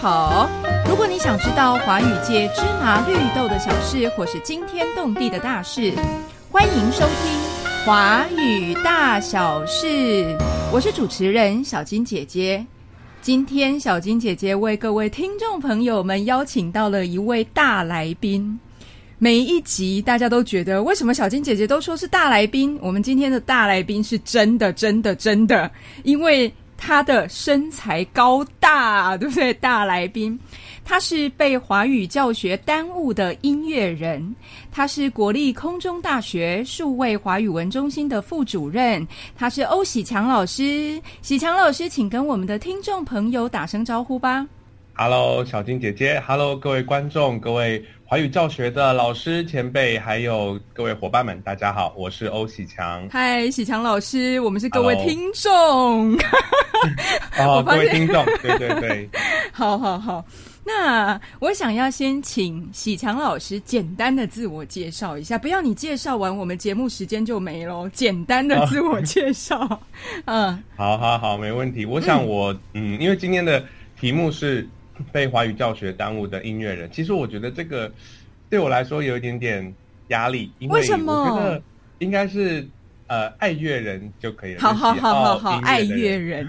好。如果你想知道华语界芝麻绿豆的小事，或是惊天动地的大事，欢迎收听《华语大小事》。我是主持人小金姐姐。今天小金姐姐为各位听众朋友们邀请到了一位大来宾。每一集大家都觉得，为什么小金姐姐都说是大来宾？我们今天的大来宾是真的，真的，真的，因为。他的身材高大，对不对？大来宾，他是被华语教学耽误的音乐人，他是国立空中大学数位华语文中心的副主任，他是欧喜强老师。喜强老师，请跟我们的听众朋友打声招呼吧。Hello，小金姐姐，Hello，各位观众，各位。华语教学的老师前辈，还有各位伙伴们，大家好，我是欧喜强。嗨，喜强老师，我们是各位听众。哦，各位听众，对对对，好好好。那我想要先请喜强老师简单的自我介绍一下，不要你介绍完，我们节目时间就没了。简单的自我介绍，嗯，好好好，没问题。我想我，嗯，因为今天的题目是。被华语教学耽误的音乐人，其实我觉得这个对我来说有一点点压力，因为我觉得应该是呃爱乐人就可以了。好好好好好，爱乐人。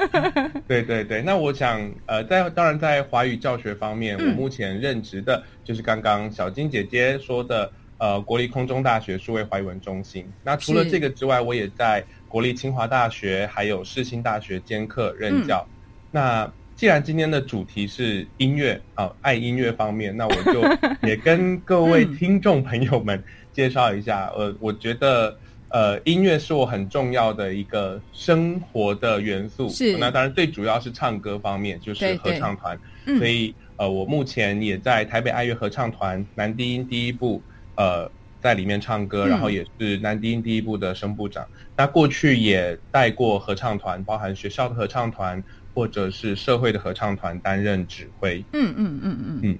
对对对，那我想呃在当然在华语教学方面，我目前任职的就是刚刚小金姐姐说的呃国立空中大学数位华语文中心。那除了这个之外，我也在国立清华大学还有世新大学兼课任教。那既然今天的主题是音乐啊，爱音乐方面，那我就也跟各位听众朋友们介绍一下。呃，我觉得呃，音乐是我很重要的一个生活的元素。是。那当然，最主要是唱歌方面，就是合唱团。所以呃，我目前也在台北爱乐合唱团男低音第一部呃，在里面唱歌，然后也是男低音第一部的声部长。那过去也带过合唱团，包含学校的合唱团。或者是社会的合唱团担任指挥。嗯嗯嗯嗯嗯。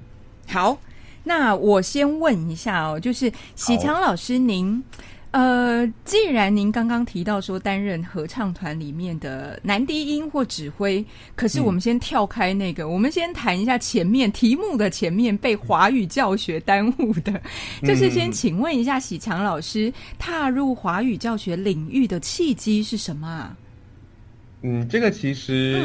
好，那我先问一下哦，就是喜强老师，您呃，既然您刚刚提到说担任合唱团里面的男低音或指挥，可是我们先跳开那个，我们先谈一下前面题目的前面被华语教学耽误的，就是先请问一下喜强老师，踏入华语教学领域的契机是什么啊？嗯，这个其实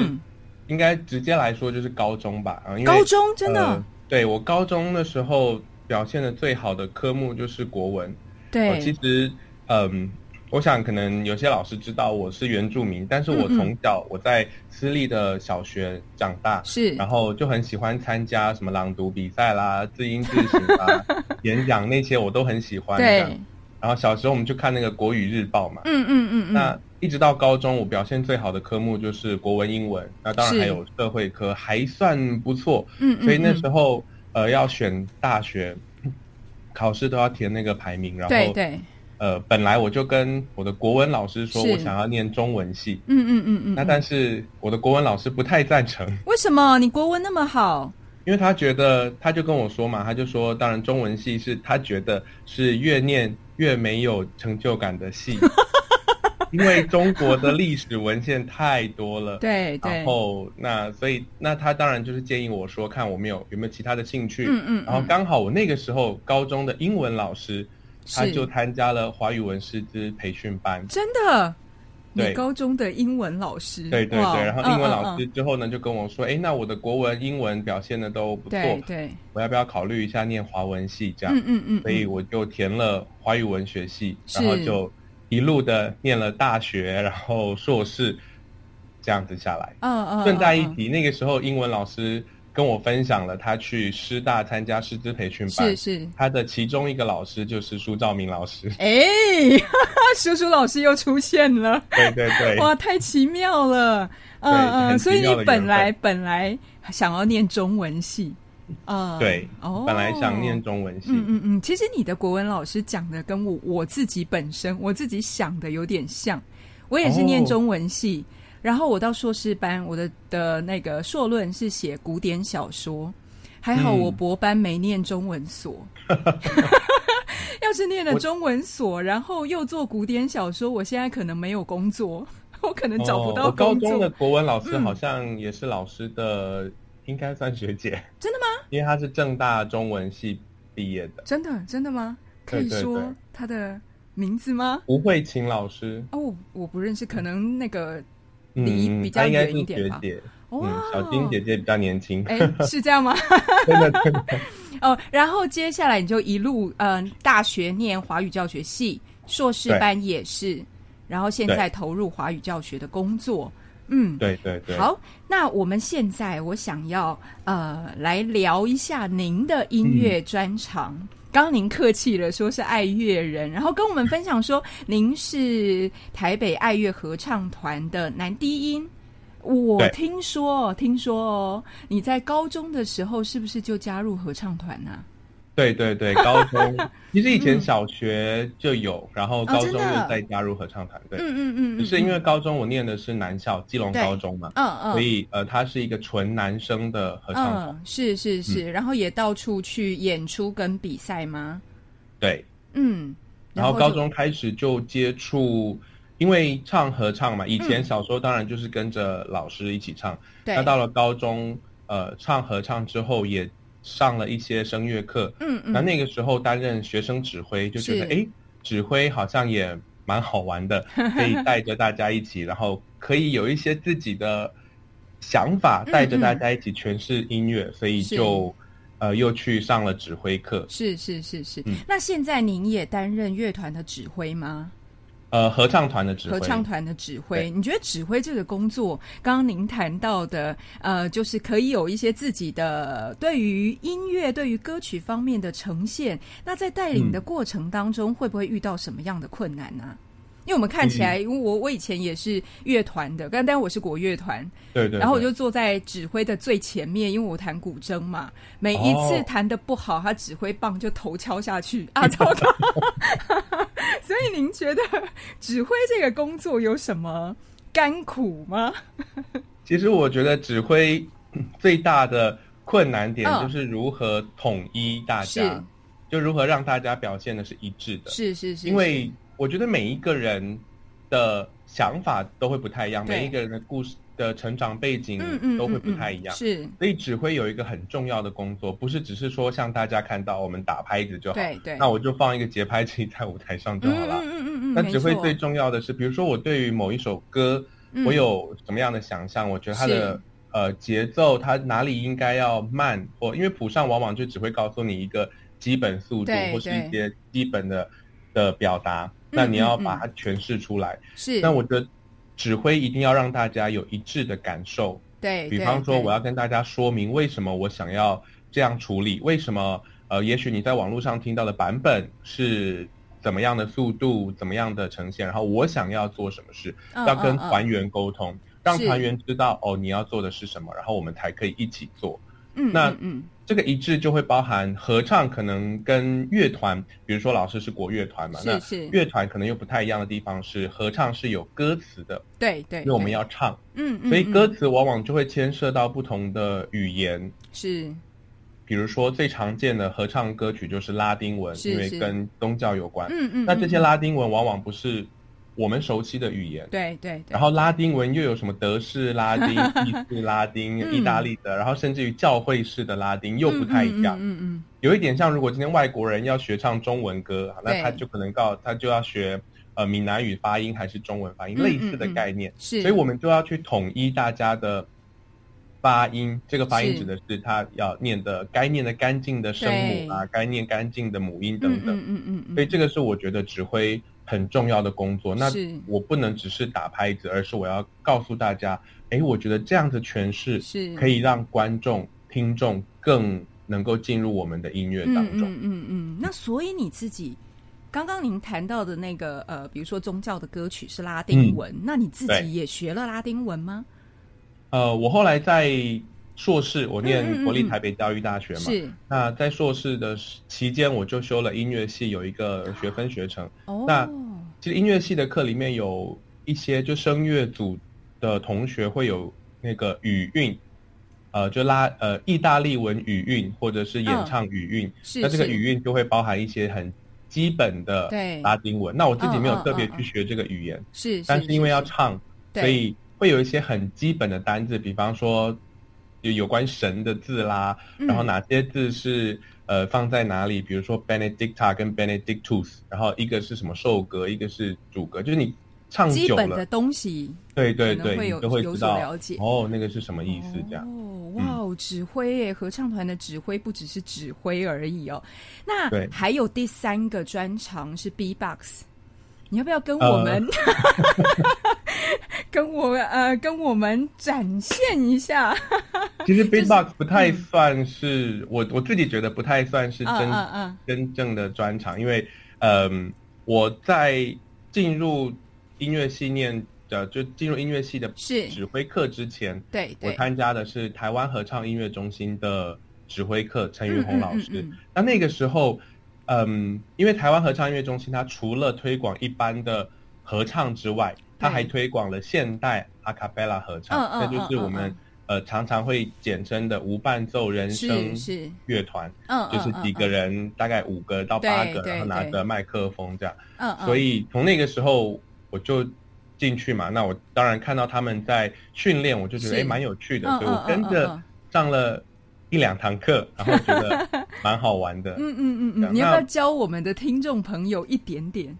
应该直接来说就是高中吧，啊，因为高中真的，对我高中的时候表现的最好的科目就是国文。对，其实嗯，我想可能有些老师知道我是原住民，但是我从小我在私立的小学长大，是，然后就很喜欢参加什么朗读比赛啦、字音字形啦、演讲那些我都很喜欢。对，然后小时候我们就看那个国语日报嘛，嗯嗯嗯，那。一直到高中，我表现最好的科目就是国文、英文，那当然还有社会科，还算不错。嗯所以那时候，呃，要选大学，考试都要填那个排名，然后对对，呃，本来我就跟我的国文老师说，我想要念中文系。嗯嗯嗯嗯。那但是我的国文老师不太赞成。为什么？你国文那么好？因为他觉得，他就跟我说嘛，他就说，当然中文系是他觉得是越念越没有成就感的系。因为中国的历史文献太多了，对，然后那所以那他当然就是建议我说，看我们有有没有其他的兴趣，嗯嗯，然后刚好我那个时候高中的英文老师，他就参加了华语文师资培训班，真的，对，高中的英文老师，对对对，然后英文老师之后呢就跟我说，哎，那我的国文、英文表现的都不错，对，我要不要考虑一下念华文系这样？嗯嗯嗯，所以我就填了华语文学系，然后就。一路的念了大学，然后硕士，这样子下来。嗯嗯。顺带一提，那个时候英文老师跟我分享了他去师大参加师资培训班，是是。他的其中一个老师就是苏兆明老师。哎，叔叔老师又出现了。对对对。哇，太奇妙了。嗯嗯，所以你本来本来想要念中文系。啊，对，哦，本来想念中文系，嗯嗯嗯，其实你的国文老师讲的跟我我自己本身我自己想的有点像，我也是念中文系，然后我到硕士班，我的的那个硕论是写古典小说，还好我博班没念中文所，要是念了中文所，然后又做古典小说，我现在可能没有工作，我可能找不到工作。我高中的国文老师好像也是老师的。应该算学姐，真的吗？因为她是正大中文系毕业的，真的真的吗？可以说她的名字吗？吴慧琴老师哦，我不认识，可能那个离比较远一点吧。哇，小金姐姐比较年轻，哎，是这样吗？真 的真的。哦，然后接下来你就一路嗯，大学念华语教学系，硕士班也是，然后现在投入华语教学的工作。嗯，对对对。好，那我们现在我想要呃来聊一下您的音乐专长。刚刚您客气了，说是爱乐人，然后跟我们分享说您是台北爱乐合唱团的男低音。我听说，听说哦，你在高中的时候是不是就加入合唱团呢？对对对，高中 其实以前小学就有，然后高中又再加入合唱团。队，嗯嗯嗯，是因为高中我念的是男校基隆高中嘛，嗯嗯，所以呃，它是一个纯男生的合唱团。是是是，然后也到处去演出跟比赛吗？对，嗯，然后高中开始就接触。因为唱合唱嘛，以前小时候当然就是跟着老师一起唱。那到了高中，呃，唱合唱之后也上了一些声乐课。嗯嗯。那那个时候担任学生指挥，就觉得哎，指挥好像也蛮好玩的，可以带着大家一起，然后可以有一些自己的想法，带着大家一起诠释音乐，所以就呃又去上了指挥课。是是是是。那现在您也担任乐团的指挥吗？呃，合唱团的指挥，合唱团的指挥，你觉得指挥这个工作，刚刚您谈到的，呃，就是可以有一些自己的对于音乐、对于歌曲方面的呈现。那在带领的过程当中，会不会遇到什么样的困难呢？因为我们看起来，因为我我以前也是乐团的，但但我是国乐团，对对，然后我就坐在指挥的最前面，因为我弹古筝嘛，每一次弹的不好，他指挥棒就头敲下去。啊，糟糕！所以您觉得指挥这个工作有什么甘苦吗？其实我觉得指挥最大的困难点就是如何统一大家，就如何让大家表现的是一致的，是是是，因为。我觉得每一个人的想法都会不太一样，每一个人的故事的成长背景都会不太一样。是，所以指挥有一个很重要的工作，不是只是说像大家看到我们打拍子就好，对对。那我就放一个节拍器在舞台上就好了。嗯嗯嗯嗯。那指挥最重要的是，比如说我对于某一首歌，我有什么样的想象？我觉得它的呃节奏，它哪里应该要慢，或因为谱上往往就只会告诉你一个基本速度，或是一些基本的的表达。那你要把它诠释出来，是。那我觉得指挥一定要让大家有一致的感受。对，比方说我要跟大家说明为什么我想要这样处理，为什么呃，也许你在网络上听到的版本是怎么样的速度，怎么样的呈现，然后我想要做什么事，要跟团员沟通，让团员知道哦你要做的是什么，然后我们才可以一起做。嗯，那嗯。这个一致就会包含合唱，可能跟乐团，比如说老师是国乐团嘛，那乐团可能又不太一样的地方是合唱是有歌词的，对对，因为我们要唱，嗯，所以歌词往往就会牵涉到不同的语言，是，比如说最常见的合唱歌曲就是拉丁文，因为跟宗教有关，嗯嗯，那这些拉丁文往往不是。我们熟悉的语言，对对，然后拉丁文又有什么德式拉丁、意式拉丁、意大利的，然后甚至于教会式的拉丁又不太一样。嗯嗯，有一点像，如果今天外国人要学唱中文歌，那他就可能告他就要学呃闽南语发音还是中文发音，类似的概念。是，所以我们就要去统一大家的发音。这个发音指的是他要念的该念的干净的声母啊，该念干净的母音等等。嗯嗯嗯，所以这个是我觉得指挥。很重要的工作，那我不能只是打拍子，而是我要告诉大家，哎，我觉得这样的诠释是可以让观众、听众更能够进入我们的音乐当中。嗯嗯嗯。那所以你自己刚刚您谈到的那个呃，比如说宗教的歌曲是拉丁文，那你自己也学了拉丁文吗？呃，我后来在。硕士，我念国立台北教育大学嘛。是。那在硕士的期间，我就修了音乐系，有一个学分学程。哦。那其实音乐系的课里面有一些，就声乐组的同学会有那个语韵，呃，就拉呃意大利文语韵或者是演唱语韵。是。那这个语韵就会包含一些很基本的拉丁文。那我自己没有特别去学这个语言。是。但是因为要唱，所以会有一些很基本的单字，比方说。有有关神的字啦，然后哪些字是呃放在哪里，比如说 Benedicta 跟 Benedictus，然后一个是什么受格，一个是主格，就是你唱久了基本的东西，对对对，会有你都会有知道所了解哦，那个是什么意思这样。哦，哇哦，指挥耶！合唱团的指挥不只是指挥而已哦。那对还有第三个专长是 B-box，你要不要跟我们、跟我呃跟我们展现一下？其实 beatbox 不太算是、我我自己觉得不太算是真、嗯嗯嗯真正的专长，因为嗯、我在进入音乐系念的就进入音乐系的是。指挥课之前，我对。我，参加的是台湾合唱音乐中心的指挥课，陈云红老师。那那个时候，嗯，因为台湾合唱音乐中心它除了推广一般的合唱之外，它还推广了现代阿卡贝拉合唱，那就是我们、呃常常会简称的无伴奏人声乐团，就是几个人，大概五个到八个，然后拿着麦克风这样。所以从那个时候我就进去嘛，那我当然看到他们在训练，我就觉得是。哎蛮有趣的，嗯所以我跟着嗯。上了一两堂课，然后觉得蛮好玩的。嗯嗯嗯嗯，你要不要教我们的听众朋友一点点？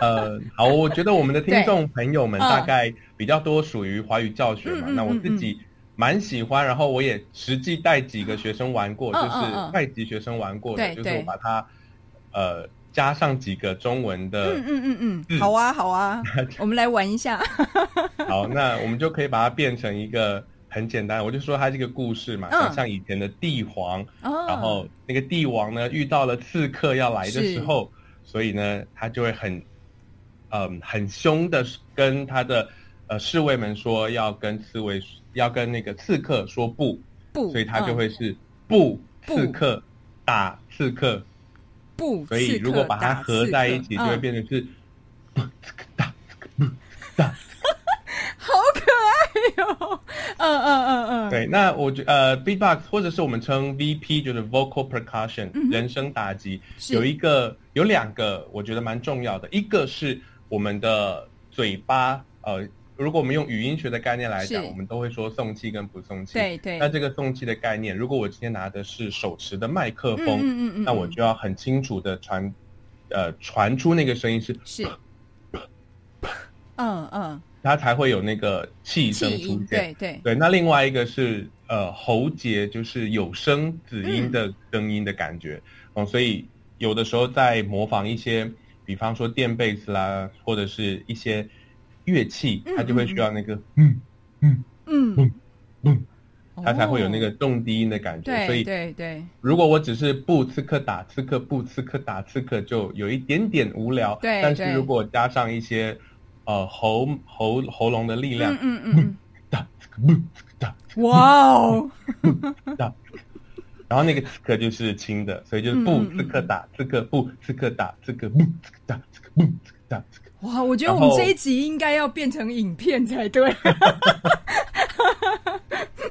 呃，好，我觉得我们的听众朋友们 大概比较多属于华语教学嘛，那我自己蛮喜欢，然后我也实际带几个学生玩过，嗯就是外籍学生玩过的，就是我把它呃加上几个中文的嗯嗯嗯嗯，好啊好啊，我们来玩一下。好，那我们就可以把它变成一个很简单，我就说它这个故事嘛，嗯。像以前的帝皇，哦，然后那个帝王呢遇到了刺客要来的时候，所以呢他就会很，嗯，很凶的跟他的呃侍卫们说要跟刺猬要跟那个刺客说不，不，所以他就嗯会是不不。刺客打刺客，不，所以如果把它合在一起，就会嗯变成是不刺客打刺客不 打。好可爱哟！嗯嗯嗯嗯，对，那我觉呃，beatbox 或者是我们称 VP，就是 vocal percussion，、人声打击，有一个有两个，我觉得蛮重要的。一个是我们的嘴巴，呃，如果我们用语音学的概念来讲，我们都会说送气跟不送气。对对。那这个送气的概念，如果我今天拿的是手持的麦克风，嗯嗯嗯嗯。那我就要很清楚的传，呃，传出那个声音是，是，嗯嗯，它才会有那个气声，出现。对对，对，那另外一个是呃喉结，就是有声子音的声音的感觉、嗯，所以有的时候在模仿一些，比方说电贝斯啦，或者是一些乐器，它就会需要那个嗯嗯嗯嗯，它才会有那哦个重低音的感觉。所对以对对如果我只是不刺客打刺客，不刺客打刺客，就有一点点无聊。对对但是如果加上一些呃喉喉喉咙的力量嗯，嗯嗯打刺客不刺客打。嗯，哇哦，打，然后那个刺客就是轻的，所以就是不刺客打，刺客不刺客打，刺客不刺客打，刺客不刺客打，刺客。哇！我觉得我们这一集应该要变成影片才对。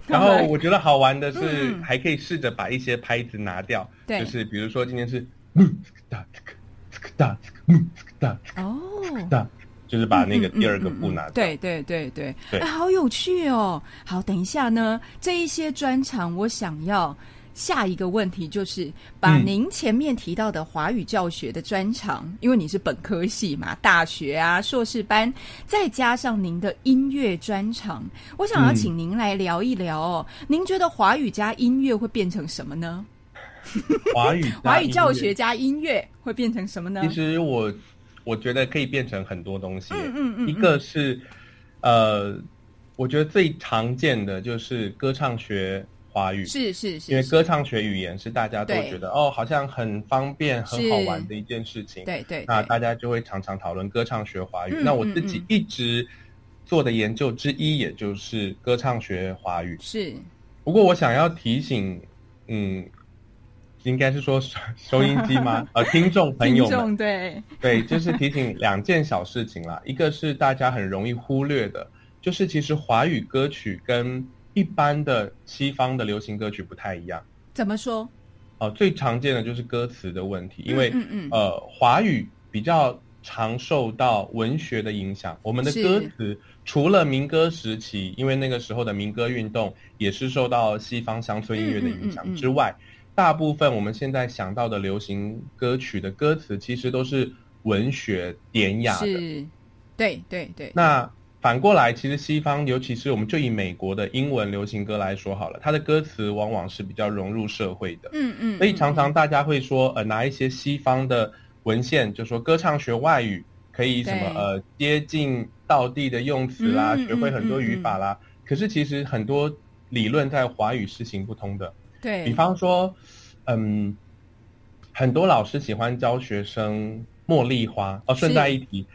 然后我觉得好玩的是，嗯还可以试着把一些拍子拿掉，对就是比如说今天是不刺客打，刺客刺客打，刺客不刺客打，刺哦，客打，就是把那个第二个嗯嗯步拿掉。对对对对，对哎，好有趣哦！好，等一下呢，这一些专场我想要下一个问题就是把嗯您前面提到的华语教学的专长，因为你是本科系嘛，大学啊、硕士班，再加上您的音乐专长，我想要嗯请您来聊一聊哦。您觉得华语加音乐会变成什么呢？华语华语教学加音乐会变成什么呢？其实我我觉得可以变成很多东西。嗯嗯嗯一个是呃，我觉得最常见的就是歌唱学华语，是是是，因为歌唱学语言是大家都对觉得哦，好像很方便、很好玩的一件事情。对对对那大家就会常常讨论歌唱学华语。嗯那我自己一直做的研究之一，也就是歌唱学华语。是不过我想要提醒，嗯，应该是说收 收音机吗？呃，听众朋友们，听众对对，就是提醒两件小事情啦。一个是大家很容易忽略的，就是其实华语歌曲跟一般的西方的流行歌曲不太一样。怎么说？呃，最常见的就是歌词的问题，因为、嗯嗯嗯呃，华语比较常受到文学的影响。我们的歌词除了民歌时期，因为那个时候的民歌运动也是受到西方乡村音乐的影响之外，大部分我们现在想到的流行歌曲的歌词，其实都是文学典雅的。对对对。那反过来，其实西方，尤其是我们就以美国的英文流行歌来说好了，它的歌词往往是比较融入社会的。嗯嗯。所以常常大家会说，呃，拿一些西方的文献，就说歌唱学外语可以什么呃接近道地的用词啦，学会很多语法啦。可是其实很多理论在华语是行不通的。对。比方说，嗯，很多老师喜欢教学生茉莉花。哦，顺带一提。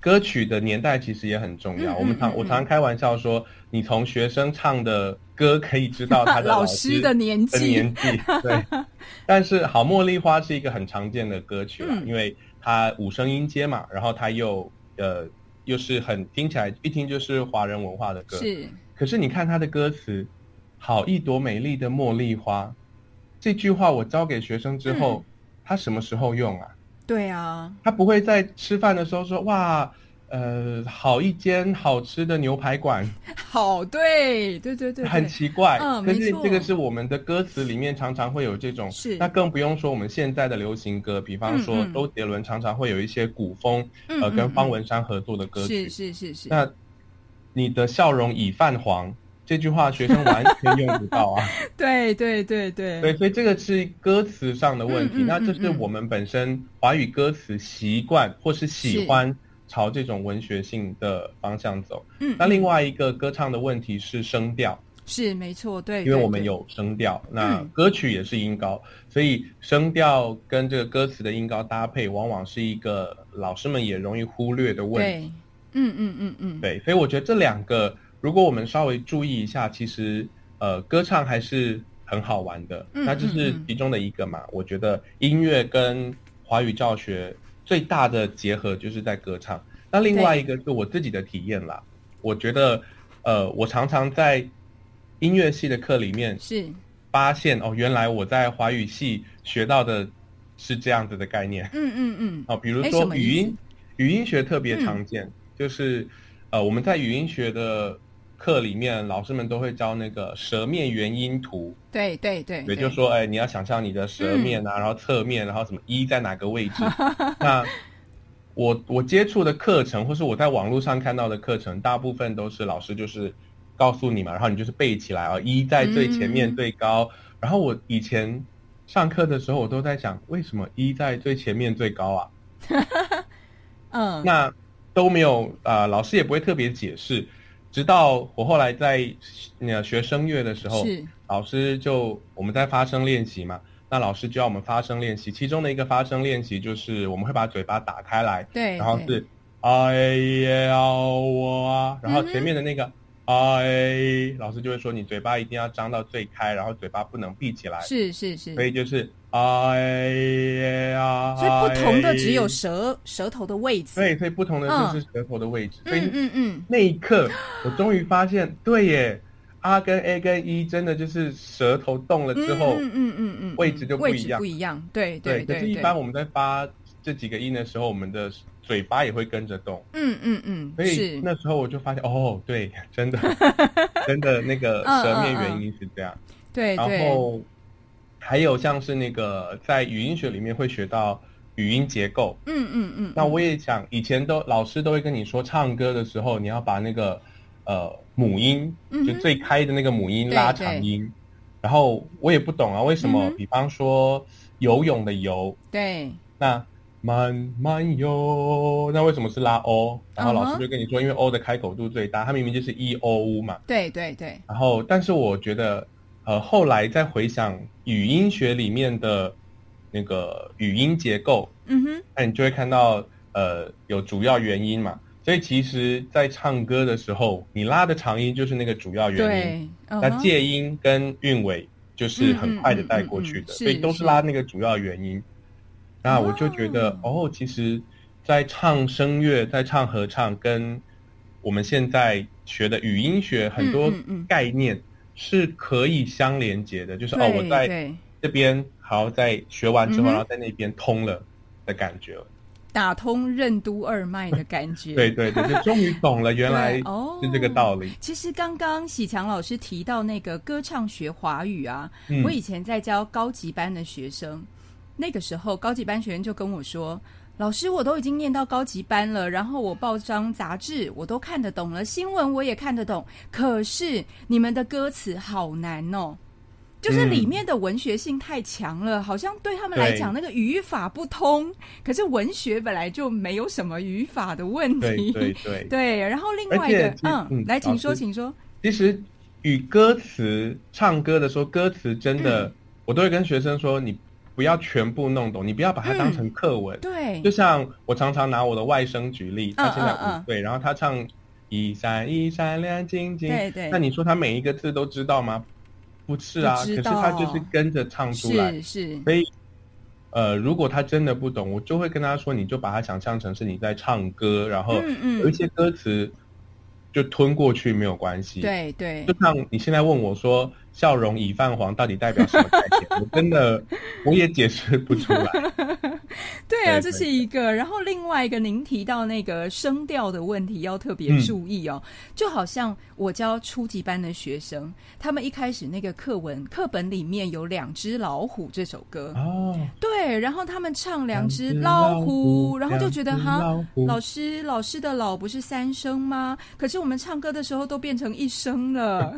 歌曲的年代其实也很重要。我们常我常常开玩笑说，你从学生唱的歌可以知道他的 老师的年纪。年纪对。但是《好茉莉花》是一个很常见的歌曲了，因为它五声音阶嘛，然后它又呃又是很听起来一听就是华人文化的歌。是。可是你看它的歌词，“好一朵美丽的茉莉花”这句话，我教给学生之后，他什么时候用啊？对啊，他不会在吃饭的时候说哇，呃，好一间好吃的牛排馆，好对对对对，很奇怪，嗯，可是这个是我们的歌词里面常常会有这种，是，那更不用说我们现在的流行歌，比方说周杰伦常常会有一些古风，呃，跟方文山合作的歌曲，是是是是，那你的笑容已泛黄。这句话学生完全用不到啊！对对对对，对，所以这个是歌词上的问题。那这是我们本身华语歌词习惯或是喜欢朝这种文学性的方向走。嗯，那另外一个歌唱的问题是声调，是没错，对，因为我们有声调，那歌曲也是音高，所以声调跟这个歌词的音高搭配，往往是一个老师们也容易忽略的问题。嗯嗯嗯嗯，对，所以我觉得这两个。如果我们稍微注意一下，其实呃，歌唱还是很好玩的。那这是其中的一个嘛？我觉得音乐跟华语教学最大的结合就是在歌唱。那另外一个是我自己的体验啦。我觉得呃，我常常在音乐系的课里面是发现哦，原来我在华语系学到的是这样子的概念。嗯嗯嗯。哦，比如说语音语音学特别常见，就是呃，我们在语音学的。课里面老师们都会教那个舌面元音图，对对对，也就是说，哎，你要想象你的舌面啊，然后侧面，然后什么一在哪个位置。那我我接触的课程，或是我在网络上看到的课程，大部分都是老师就是告诉你嘛，然后你就是背起来啊，一在最前面最高。然后我以前上课的时候，我都在想，为什么一在最前面最高啊？嗯，那都没有啊，老师也不会特别解释。直到我后来在那学声乐的时候，老师就我们在发声练习嘛，那老师就要我们发声练习，其中的一个发声练习就是我们会把嘴巴打开来，对，然后是哎呀我啊，然后前面的那个哎，老师就会说你嘴巴一定要张到最开，然后嘴巴不能闭起来，是是是，所以就是。哎呀！所以不同的只有舌舌头的位置。对，所以不同的就是舌头的位置。所以，嗯嗯，那一刻我终于发现，对耶，R 跟 A 跟 E 真的就是舌头动了之后，嗯嗯嗯嗯，位置就不一样，不一样。对对对。可是，一般我们在发这几个音的时候，我们的嘴巴也会跟着动。嗯嗯嗯。所以那时候我就发现，哦，对，真的，真的那个舌面原因是这样。对，然后。还有像是那个在语音学里面会学到语音结构，嗯嗯嗯。那我也想，以前都老师都会跟你说，唱歌的时候你要把那个呃母音，就最开的那个母音拉长音。然后我也不懂啊，为什么？比方说游泳的游，对，那慢慢游，那为什么是拉 o？然后老师就跟你说，因为 o 的开口度最大，它明明就是 e o u 嘛。对对对。然后，但是我觉得。呃，后来再回想语音学里面的那个语音结构，嗯哼，那你就会看到，呃，有主要原因嘛。所以其实，在唱歌的时候，你拉的长音就是那个主要原因，那介音跟韵尾就是很快的带过去的，所以都是拉那个主要原因。那我就觉得，哦，其实，在唱声乐、在唱合唱，跟我们现在学的语音学很多概念。是可以相连接的，就是哦，我在这边好，在学完之后，然后在那边通了的感觉。打通任督二脉的感觉。对对对，就终于懂了，原来 是这个道理。其实刚刚喜强老师提到那个歌唱学华语啊，我以前在教高级班的学生，那个时候高级班学员就跟我说。老师，我都已经念到高级班了，然后我报章杂志我都看得懂了，新闻我也看得懂，可是你们的歌词好难哦，就是里面的文学性太强了，好像对他们来讲那个语法不通。可是文学本来就没有什么语法的问题，对对 对。然后另外一个，嗯，来，请说，请说。其实与歌词唱歌的时候，歌词真的，我都会跟学生说你。不要全部弄懂，你不要把它当成课文。对，就像我常常拿我的外甥举例，他现在五岁，然后他唱一闪一闪亮晶晶。对对。那你说他每一个字都知道吗？不是啊，可是他就是跟着唱出来。是是。所以，呃，如果他真的不懂，我就会跟他说，你就把它想象成是你在唱歌，然后有一些歌词就吞过去没有关系。对对。就像你现在问我说。笑容已泛黄，到底代表什么概念？我真的我也解释不出来。对啊，这是一个。然后另外一个，您提到那个声调的问题要特别注意哦。就好像我教初级班的学生，他们一开始那个课文课本里面有《两只老虎》这首歌哦，对，然后他们唱《两只老虎》，然后就觉得哈，老师老师的老不是三声吗？可是我们唱歌的时候都变成一声了。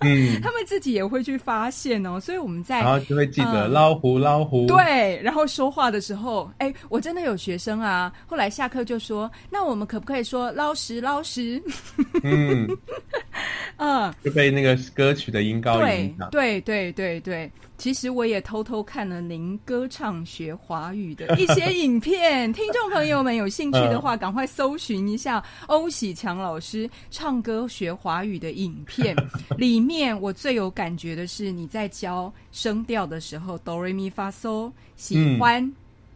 嗯，他们自己。也会去发现哦，所以我们在然后就会记得老虎老虎对，然后说话的时候，哎，我真的有学生啊，后来下课就说，那我们可不可以说捞实捞实？嗯 嗯，就被那个歌曲的音高影响，对对对对。其实我也偷偷看了您歌唱学华语的一些影片，听众朋友们有兴趣的话，赶快搜寻一下欧喜强老师唱歌学华语的影片。里面我最有感觉的是你在教声调的时候，哆瑞咪发嗦，喜欢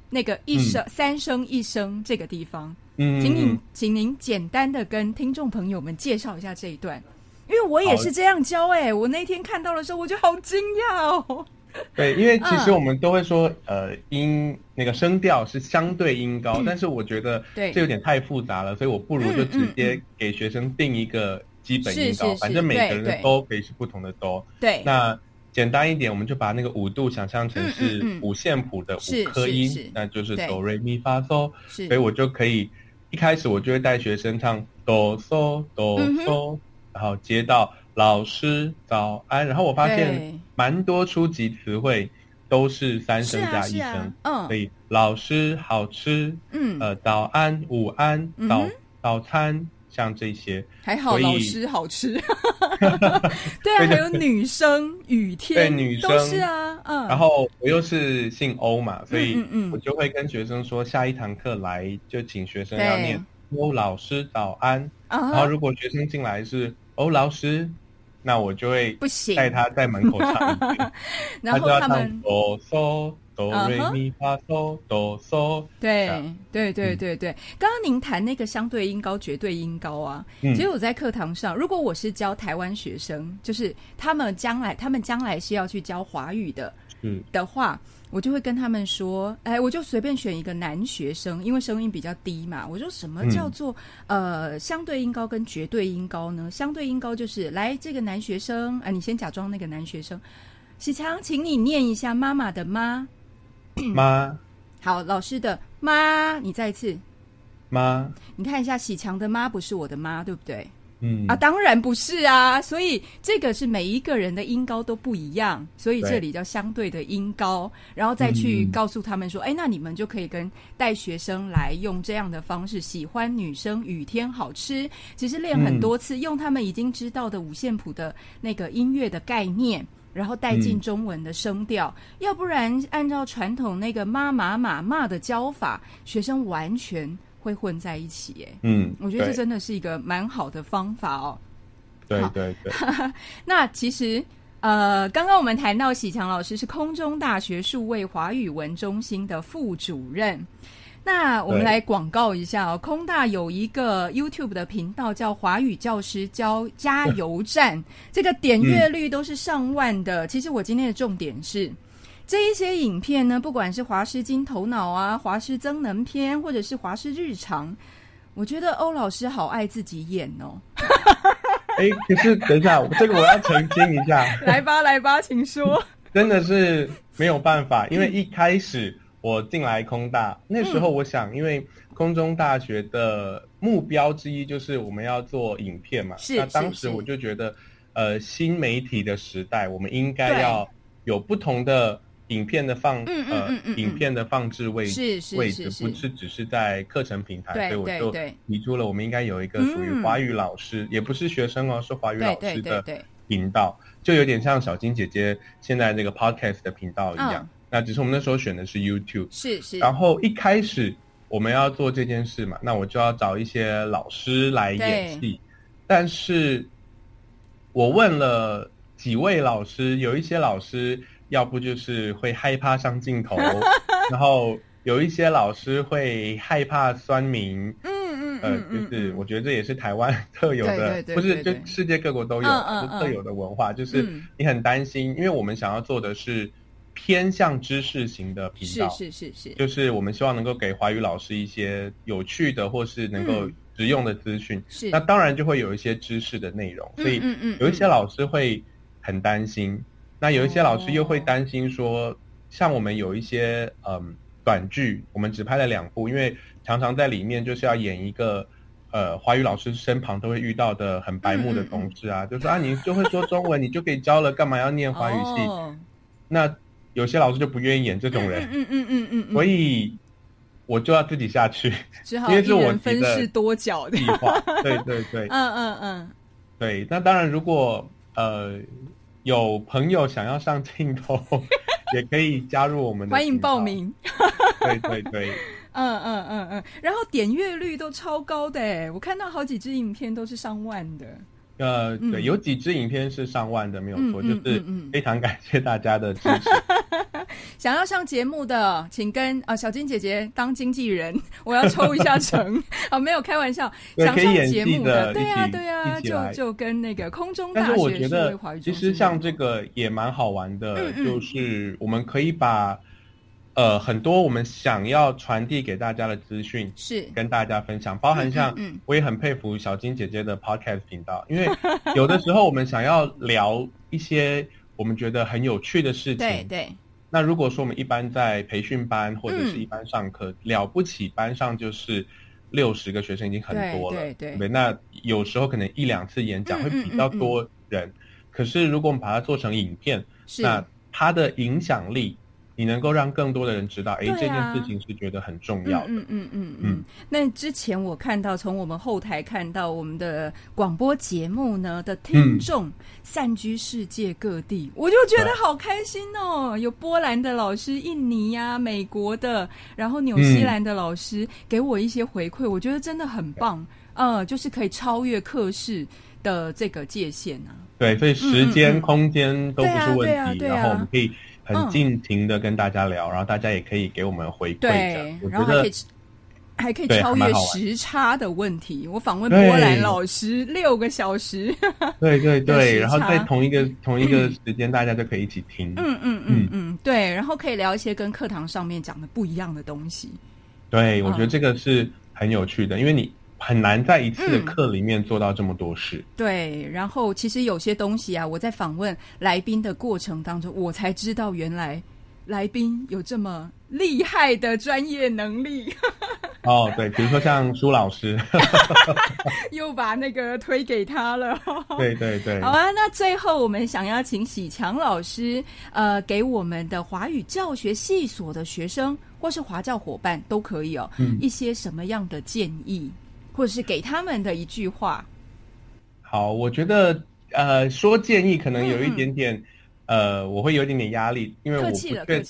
那个一声三声一声这个地方。嗯，请您请您简单的跟听众朋友们介绍一下这一段。因为我也是这样教哎，我那天看到的时候我就好惊讶哦。对，因为其实我们都会说，呃，音那个声调是相对音高，但是我觉得这有点太复杂了，所以我不如就直接给学生定一个基本音高，反正每个人的都可以是不同的哆。对，那简单一点，我们就把那个五度想象成是五线谱的五颗音，那就是哆瑞咪发嗦。所以我就可以一开始我就会带学生唱哆嗦哆嗦。然后接到老师早安，然后我发现蛮多初级词汇都是三声加一声，嗯，所以老师好吃，嗯，呃，早安午安早早餐，像这些还好，老师好吃，对啊，还有女生雨天，对女生。是啊，嗯，然后我又是姓欧嘛，所以我就会跟学生说，下一堂课来就请学生要念欧老师早安，然后如果学生进来是。欧，老师，那我就会不行。带他在门口唱，然后他们哆嗦哆瑞咪发嗦哆嗦，对对对对对。刚刚您谈那个相对音高、绝对音高啊，其实我在课堂上，如果我是教台湾学生，就是他们将来他们将来是要去教华语的，嗯的话。我就会跟他们说，哎，我就随便选一个男学生，因为声音比较低嘛。我说什么叫做呃相对音高跟绝对音高呢？相对音高就是来这个男学生，啊，你先假装那个男学生，喜强，请你念一下妈妈的妈 妈。好，老师的妈，你再一次妈。你看一下喜强的妈不是我的妈，对不对？嗯啊，当然不是啊，所以这个是每一个人的音高都不一样，所以这里叫相对的音高，然后再去告诉他们说，哎，那你们就可以跟带学生来用这样的方式，喜欢女生雨天好吃，其实练很多次，用他们已经知道的五线谱的那个音乐的概念，然后带进中文的声调，要不然按照传统那个妈妈妈妈的教法，学生完全。会混在一起，哎，嗯，我觉得这真的是一个蛮好的方法哦。对对对。那其实，呃，刚刚我们谈到喜强老师是空中大学数位华语文中心的副主任。那我们来广告一下哦，空大有一个 YouTube 的频道叫华语教师教加油站，这个点阅率都是上万的。其实我今天的重点是。这一些影片呢，不管是华师金头脑啊、华师增能篇，或者是华师日常，我觉得欧老师好爱自己演哦。哎，可是等一下，这个我要澄清一下。来吧，来吧，请说。真的是没有办法，因为一开始我进来空大，那时候我想，因为空中大学的目标之一就是我们要做影片嘛。是。那当时我就觉得，呃，新媒体的时代，我们应该要有不同的影片的放，呃，影片的放置位置，位置不是只是在课程平台，所以我就提出了，我们应该有一个属于华语老师，也不是学生哦，是华语老师的频道。就有点像小金姐姐现在那个 podcast 的频道一样，那只是我们那时候选的是 YouTube，是是。然后一开始我们要做这件事嘛，那我就要找一些老师来演戏。但是我问了几位老师，有一些老师要不就是会害怕上镜头，然后有一些老师会害怕酸民。嗯呃，就是我觉得这也是台湾 特有的，不是就世界各国都有特有的文化，就是你很担心，因为我们想要做的是偏向知识型的频道，是是是是，就是我们希望能够给华语老师一些有趣的或是能够实用的资讯，是。那当然就会有一些知识的内容，所以有一些老师会很担心，那有一些老师又会担心说，像我们有一些嗯短剧，我们只拍了两部，因为。常常在里面就是要演一个，呃，华语老师身旁都会遇到的很白目的同事啊，就说啊，你就会说中文，你就可以教了，干嘛要念华语系？那有些老师就不愿意演这种人，嗯嗯嗯嗯，所以我就要自己下去，因为是我分饰多角的。计划，对对对，嗯嗯嗯，对。那当然，如果呃有朋友想要上镜头，也可以加入我们的，欢迎报名，对对对。嗯嗯嗯嗯，然后点阅率都超高的哎，我看到好几支影片都是上万的。呃，对，有几支影片是上万的，没有错，就是非常感谢大家的支持。想要上节目的，请跟啊小金姐姐当经纪人，我要抽一下成。啊，没有开玩笑，想上节目的，对呀对呀，就就跟那个空中大学。但是我觉得，其实像这个也蛮好玩的，就是我们可以把。呃，很多我们想要传递给大家的资讯是跟大家分享，包含像我也很佩服小金姐姐的 podcast 频道，因为有的时候我们想要聊一些我们觉得很有趣的事情。对对。那如果说我们一般在培训班或者是一般上课，了不起班上就是六十个学生已经很多了，对对对。那有时候可能一两次演讲会比较多人，可是如果我们把它做成影片，那它的影响力。你能够让更多的人知道，哎，这件事情是觉得很重要的。嗯嗯嗯嗯。那之前我看到，从我们后台看到我们的广播节目呢的听众散居世界各地，我就觉得好开心哦。有波兰的老师、印尼呀、美国的，然后纽西兰的老师给我一些回馈，我觉得真的很棒。呃，就是可以超越课室的这个界限啊。对，所以时间、空间都不是问题，然后我们可以。很尽情的跟大家聊，然后大家也可以给我们回馈。对，然后还可以还可以超越时差的问题。我访问波兰老师六个小时。对对对，然后在同一个 同一个时间，大家就可以一起听。嗯嗯嗯嗯，对，然后可以聊一些跟课堂上面讲的不一样的东西。对，我觉得这个是很有趣的，因为你。很难在一次的课里面做到这么多事。对，然后其实有些东西啊，我在访问来宾的过程当中，我才知道原来来宾有这么厉害的专业能力。哦，对，比如说像苏老师，又把那个推给他了。对对对。好啊，那最后我们想要请喜强老师，呃，给我们的华语教学系所的学生或是华教伙伴都可以哦，嗯一些什么样的建议？或者是给他们的一句话。好，我觉得呃，说建议可能有一点点，呃，我会有一点点压力，因为我不觉得，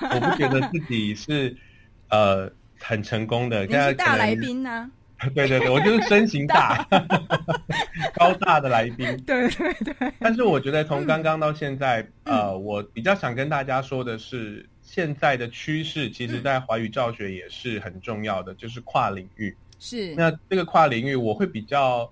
我不觉得自己是呃很成功的。你是大来宾呢？对对对，我就是身形大、高大的来宾。对对对。但是我觉得从刚刚到现在，呃，我比较想跟大家说的是，现在的趋势，其实在华语教学也是很重要的，就是跨领域。是，那这个跨领域，我会比较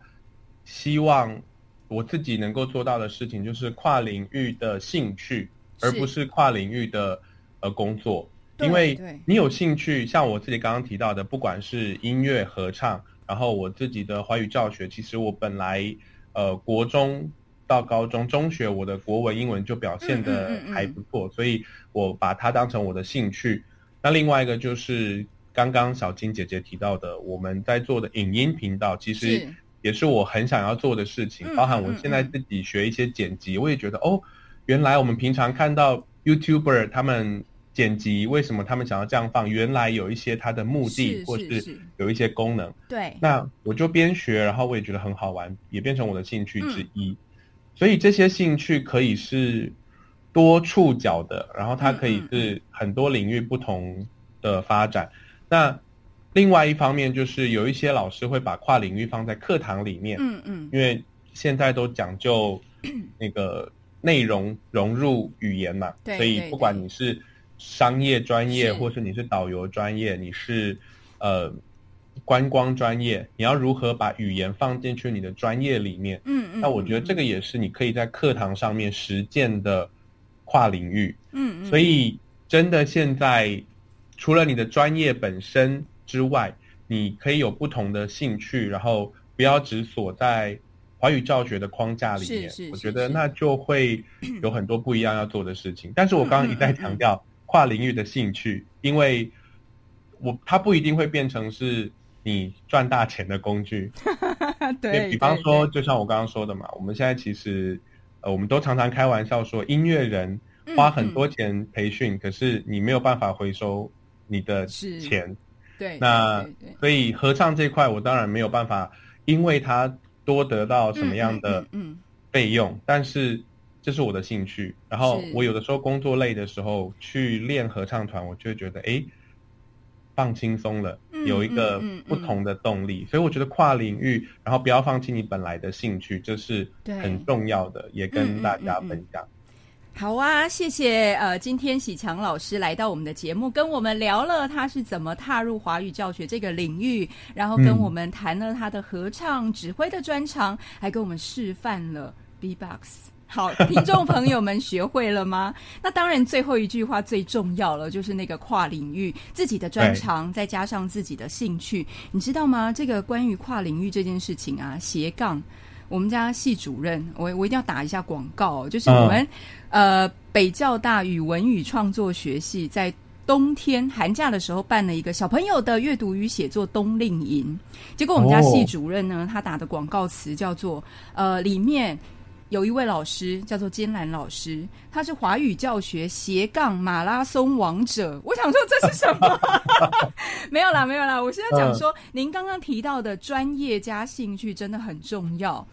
希望我自己能够做到的事情，就是跨领域的兴趣，而不是跨领域的呃工作，因为你有兴趣，像我自己刚刚提到的，不管是音乐合唱，然后我自己的华语教学，其实我本来呃国中到高中中学，我的国文、英文就表现的还不错，所以我把它当成我的兴趣。那另外一个就是刚刚小金姐姐提到的，我们在做的影音频道，其实也是我很想要做的事情。包含我现在自己学一些剪辑，我也觉得哦，原来我们平常看到 YouTuber 他们剪辑，为什么他们想要这样放？原来有一些它的目的，或是有一些功能。对，那我就边学，然后我也觉得很好玩，也变成我的兴趣之一。所以这些兴趣可以是。多触角的，然后它可以是很多领域不同的发展。那另外一方面就是有一些老师会把跨领域放在课堂里面，嗯嗯，因为现在都讲究 那个内容融入语言嘛，对所以不管你是商业专业，或是你是导游专业，你是呃观光专业，你要如何把语言放进去你的专业里面？嗯嗯，那我觉得这个也是你可以在课堂上面实践的。跨领域，嗯，所以真的现在，除了你的专业本身之外，你可以有不同的兴趣，然后不要只锁在华语教学的框架里面。我觉得那就会有很多不一样要做的事情。但是我刚刚一再强调跨领域的兴趣，因为我它不一定会变成是你赚大钱的工具。对，比方说，就像我刚刚说的嘛，我们现在其实。呃，我们都常常开玩笑说，音乐人花很多钱培训，可是你没有办法回收你的钱。对，那所以合唱这块，我当然没有办法，因为他多得到什么样的费用，但是这是我的兴趣。然后我有的时候工作累的时候去练合唱团，我就会觉得哎。放轻松了，有一个不同的动力，所以我觉得跨领域，然后不要放弃你本来的兴趣，这是很重要的，也跟大家分享。好啊，谢谢呃，今天喜强老师来到我们的节目，跟我们聊了他是怎么踏入华语教学这个领域，然后跟我们谈了他的合唱指挥的专长，还跟我们示范了 B-box。好，听众朋友们学会了吗？那当然，最后一句话最重要了，就是那个跨领域自己的专长，再加上自己的兴趣，你知道吗？这个关于跨领域这件事情啊，斜杠，我们家系主任，我我一定要打一下广告，就是我们呃北教大语文与创作学系在冬天寒假的时候办了一个小朋友的阅读与写作冬令营，结果我们家系主任呢，他打的广告词叫做呃里面。有一位老师叫做金兰老师，他是华语教学斜杠马拉松王者。我想说这是什么？没有啦，没有啦。我现在讲说，您刚刚提到的专业加兴趣真的很重要。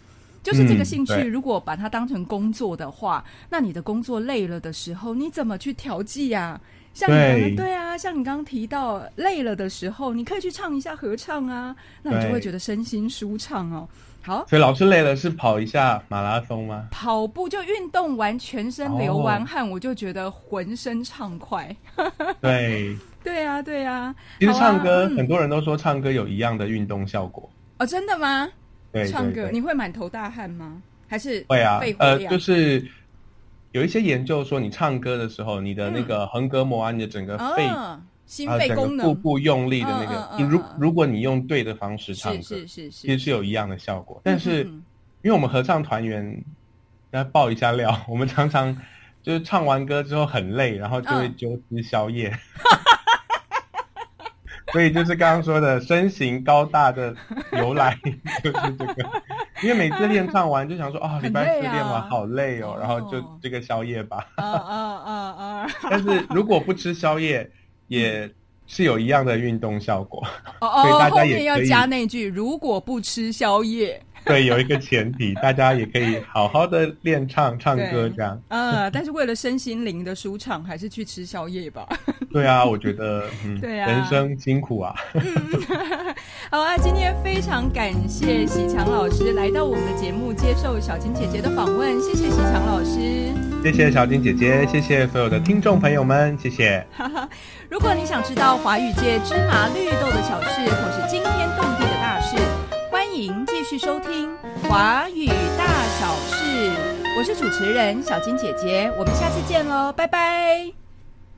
就是这个兴趣，如果把它当成工作的话，那你的工作累了的时候，你怎么去调剂呀？像你对啊，像你刚刚提到累了的时候，你可以去唱一下合唱啊，那你就会觉得身心舒畅哦。好，所以老师累了是跑一下马拉松吗？跑步就运动完，全身流完汗，我就觉得浑身畅快。对，对啊，对啊。其实唱歌，很多人都说唱歌有一样的运动效果。哦，真的吗？对，唱歌你会满头大汗吗？还是会啊？呃，就是有一些研究说，你唱歌的时候，你的那个横膈膜啊，你的整个肺。心肺功能，腹部用力的那个，你如如果你用对的方式唱歌，是是是，其实是有一样的效果。但是，因为我们合唱团员来爆一下料，我们常常就是唱完歌之后很累，然后就会就吃宵夜。所以就是刚刚说的身形高大的由来就是这个，因为每次练唱完就想说啊，礼拜四练完好累哦，然后就这个宵夜吧。啊啊啊啊！但是如果不吃宵夜。也是有一样的运动效果，所以大家也要加那句：如果不吃宵夜。对，有一个前提，大家也可以好好的练唱唱歌这样。啊，但是为了身心灵的舒畅，还是去吃宵夜吧。对啊，我觉得，对啊，人生辛苦啊。好啊，今天非常感谢喜强老师来到我们的节目，接受小金姐姐的访问。谢谢喜强老师，谢谢小金姐姐，谢谢所有的听众朋友们，谢谢。如果你想知道华语界芝麻绿豆的小事，或是惊天动地迎继续收听《华语大小事》。我是主持人小金姐姐，我们下次见喽，拜拜。